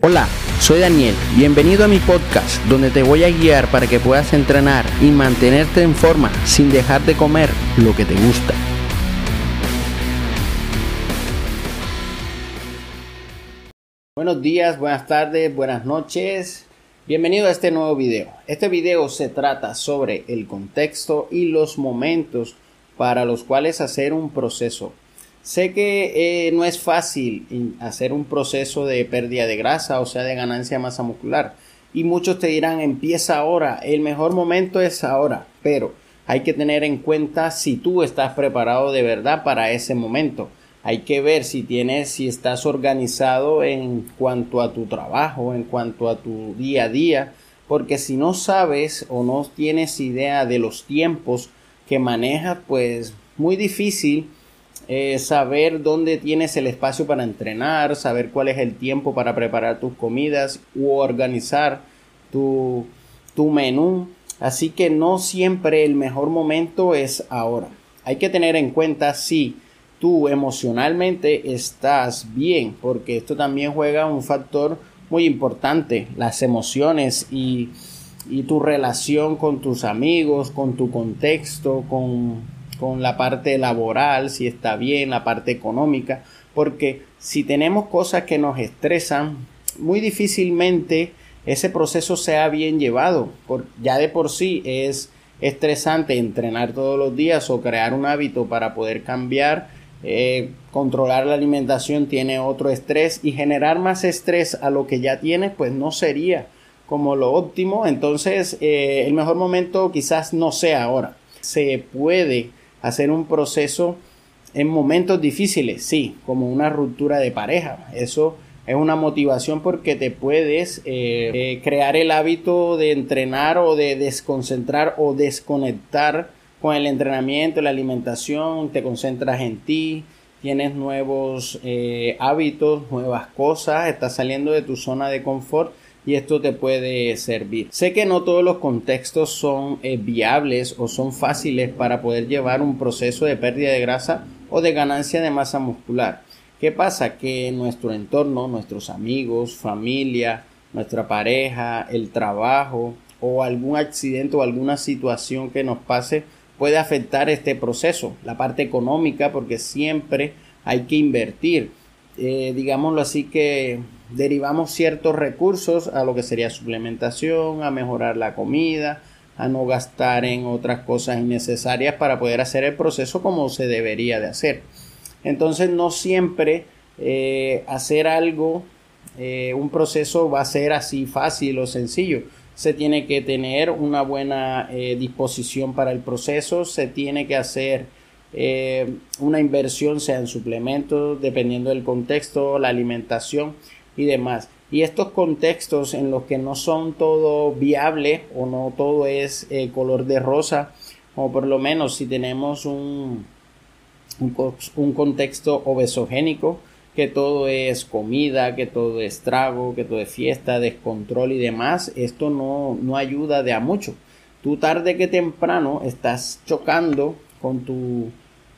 Hola, soy Daniel, bienvenido a mi podcast donde te voy a guiar para que puedas entrenar y mantenerte en forma sin dejar de comer lo que te gusta. Buenos días, buenas tardes, buenas noches. Bienvenido a este nuevo video. Este video se trata sobre el contexto y los momentos para los cuales hacer un proceso Sé que eh, no es fácil hacer un proceso de pérdida de grasa, o sea, de ganancia de masa muscular. Y muchos te dirán, empieza ahora, el mejor momento es ahora, pero hay que tener en cuenta si tú estás preparado de verdad para ese momento. Hay que ver si tienes, si estás organizado en cuanto a tu trabajo, en cuanto a tu día a día, porque si no sabes o no tienes idea de los tiempos que manejas, pues muy difícil eh, saber dónde tienes el espacio para entrenar, saber cuál es el tiempo para preparar tus comidas u organizar tu, tu menú. Así que no siempre el mejor momento es ahora. Hay que tener en cuenta si tú emocionalmente estás bien, porque esto también juega un factor muy importante, las emociones y, y tu relación con tus amigos, con tu contexto, con con la parte laboral, si está bien, la parte económica, porque si tenemos cosas que nos estresan, muy difícilmente ese proceso sea bien llevado. Ya de por sí es estresante entrenar todos los días o crear un hábito para poder cambiar. Eh, controlar la alimentación tiene otro estrés y generar más estrés a lo que ya tienes, pues no sería como lo óptimo. Entonces, eh, el mejor momento quizás no sea ahora. Se puede hacer un proceso en momentos difíciles, sí, como una ruptura de pareja. Eso es una motivación porque te puedes eh, eh, crear el hábito de entrenar o de desconcentrar o desconectar con el entrenamiento, la alimentación, te concentras en ti, tienes nuevos eh, hábitos, nuevas cosas, estás saliendo de tu zona de confort y esto te puede servir. Sé que no todos los contextos son eh, viables o son fáciles para poder llevar un proceso de pérdida de grasa o de ganancia de masa muscular. ¿Qué pasa? Que nuestro entorno, nuestros amigos, familia, nuestra pareja, el trabajo o algún accidente o alguna situación que nos pase puede afectar este proceso. La parte económica porque siempre hay que invertir. Eh, digámoslo así que derivamos ciertos recursos a lo que sería suplementación, a mejorar la comida, a no gastar en otras cosas innecesarias para poder hacer el proceso como se debería de hacer. Entonces no siempre eh, hacer algo, eh, un proceso va a ser así fácil o sencillo. Se tiene que tener una buena disposición para el proceso, se tiene que hacer una inversión, sea en suplementos, dependiendo del contexto, la alimentación y demás. Y estos contextos en los que no son todo viable o no todo es eh, color de rosa, o por lo menos si tenemos un, un, contexto obesogénico, que todo es comida, que todo es trago, que todo es fiesta, descontrol y demás, esto no, no ayuda de a mucho. Tú tarde que temprano estás chocando con tu,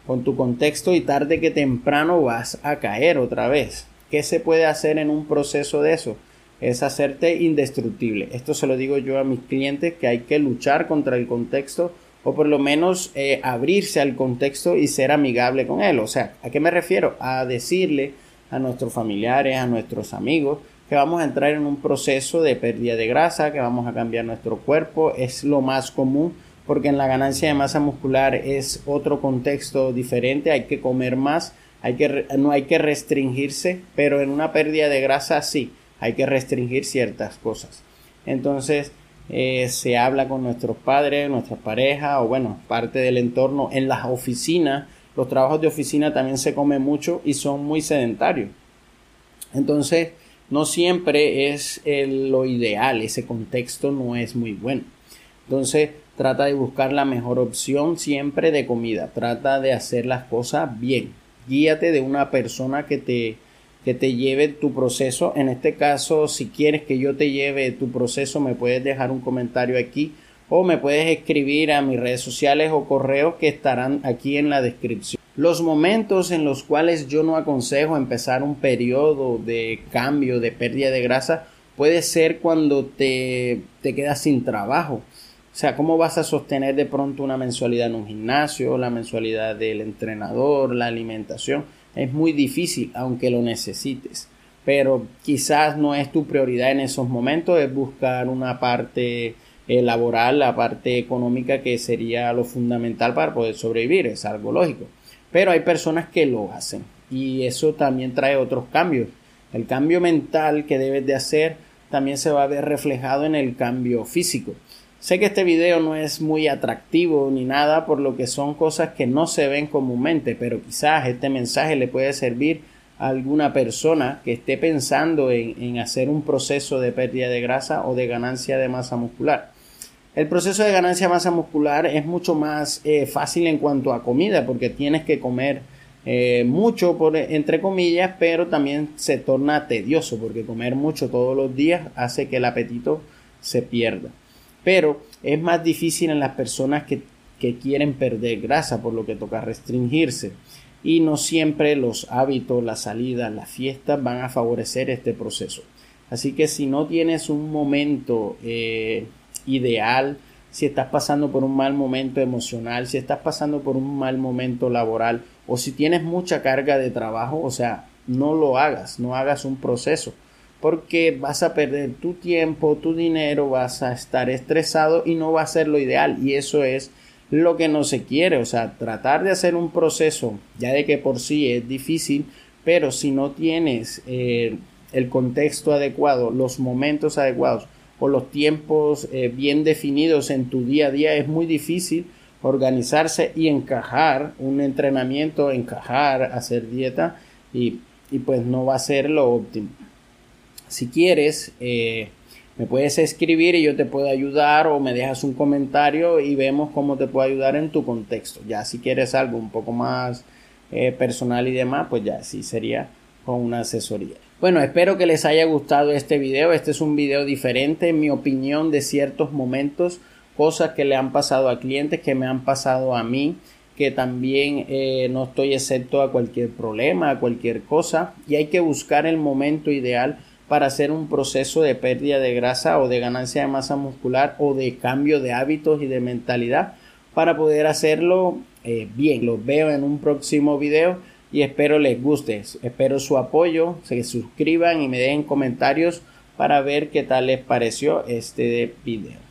con tu contexto y tarde que temprano vas a caer otra vez. ¿Qué se puede hacer en un proceso de eso? Es hacerte indestructible. Esto se lo digo yo a mis clientes que hay que luchar contra el contexto o por lo menos eh, abrirse al contexto y ser amigable con él. O sea, ¿a qué me refiero? A decirle a nuestros familiares, a nuestros amigos, que vamos a entrar en un proceso de pérdida de grasa, que vamos a cambiar nuestro cuerpo. Es lo más común porque en la ganancia de masa muscular es otro contexto diferente, hay que comer más hay que, no hay que restringirse, pero en una pérdida de grasa sí, hay que restringir ciertas cosas. Entonces, eh, se habla con nuestros padres, nuestras parejas o bueno, parte del entorno. En las oficinas, los trabajos de oficina también se comen mucho y son muy sedentarios. Entonces, no siempre es lo ideal, ese contexto no es muy bueno. Entonces, trata de buscar la mejor opción siempre de comida, trata de hacer las cosas bien guíate de una persona que te, que te lleve tu proceso. En este caso, si quieres que yo te lleve tu proceso, me puedes dejar un comentario aquí o me puedes escribir a mis redes sociales o correos que estarán aquí en la descripción. Los momentos en los cuales yo no aconsejo empezar un periodo de cambio, de pérdida de grasa, puede ser cuando te, te quedas sin trabajo. O sea, ¿cómo vas a sostener de pronto una mensualidad en un gimnasio, la mensualidad del entrenador, la alimentación? Es muy difícil, aunque lo necesites. Pero quizás no es tu prioridad en esos momentos, es buscar una parte eh, laboral, la parte económica que sería lo fundamental para poder sobrevivir, es algo lógico. Pero hay personas que lo hacen y eso también trae otros cambios. El cambio mental que debes de hacer también se va a ver reflejado en el cambio físico. Sé que este video no es muy atractivo ni nada, por lo que son cosas que no se ven comúnmente, pero quizás este mensaje le puede servir a alguna persona que esté pensando en, hacer un proceso de pérdida de grasa o de ganancia de masa muscular. El proceso de ganancia de masa muscular es mucho más eh, fácil en cuanto a comida, porque tienes que comer eh, mucho, por, entre comillas, pero también se torna tedioso, porque comer mucho todos los días hace que el apetito se pierda pero es más difícil en las personas que, quieren perder grasa, por lo que toca restringirse. Y no siempre los hábitos, las salidas, las fiestas van a favorecer este proceso. Así que si no tienes un momento eh, ideal, si estás pasando por un mal momento emocional, si estás pasando por un mal momento laboral o si tienes mucha carga de trabajo, o sea, no lo hagas, no hagas un proceso porque vas a perder tu tiempo, tu dinero, vas a estar estresado y no va a ser lo ideal y eso es lo que no se quiere, o sea, tratar de hacer un proceso, ya de que por sí es difícil, pero si no tienes eh, el contexto adecuado, los momentos adecuados o los tiempos eh, bien definidos en tu día a día, es muy difícil organizarse y encajar un entrenamiento, encajar, hacer dieta y, y pues no va a ser lo óptimo. Si quieres, eh, me puedes escribir y yo te puedo ayudar o me dejas un comentario y vemos cómo te puedo ayudar en tu contexto. Ya si quieres algo un poco más eh, personal y demás, pues ya sí sería con una asesoría. Bueno, espero que les haya gustado este video. Este es un video diferente, en mi opinión, de ciertos momentos, cosas que le han pasado a clientes, que me han pasado a mí, que también eh, no estoy excepto a cualquier problema, a cualquier cosa, y hay que buscar el momento ideal para hacer un proceso de pérdida de grasa o de ganancia de masa muscular o de cambio de hábitos y de mentalidad para poder hacerlo eh, bien. Los veo en un próximo video y espero les guste. Espero su apoyo, se suscriban y me den comentarios para ver qué tal les pareció este video.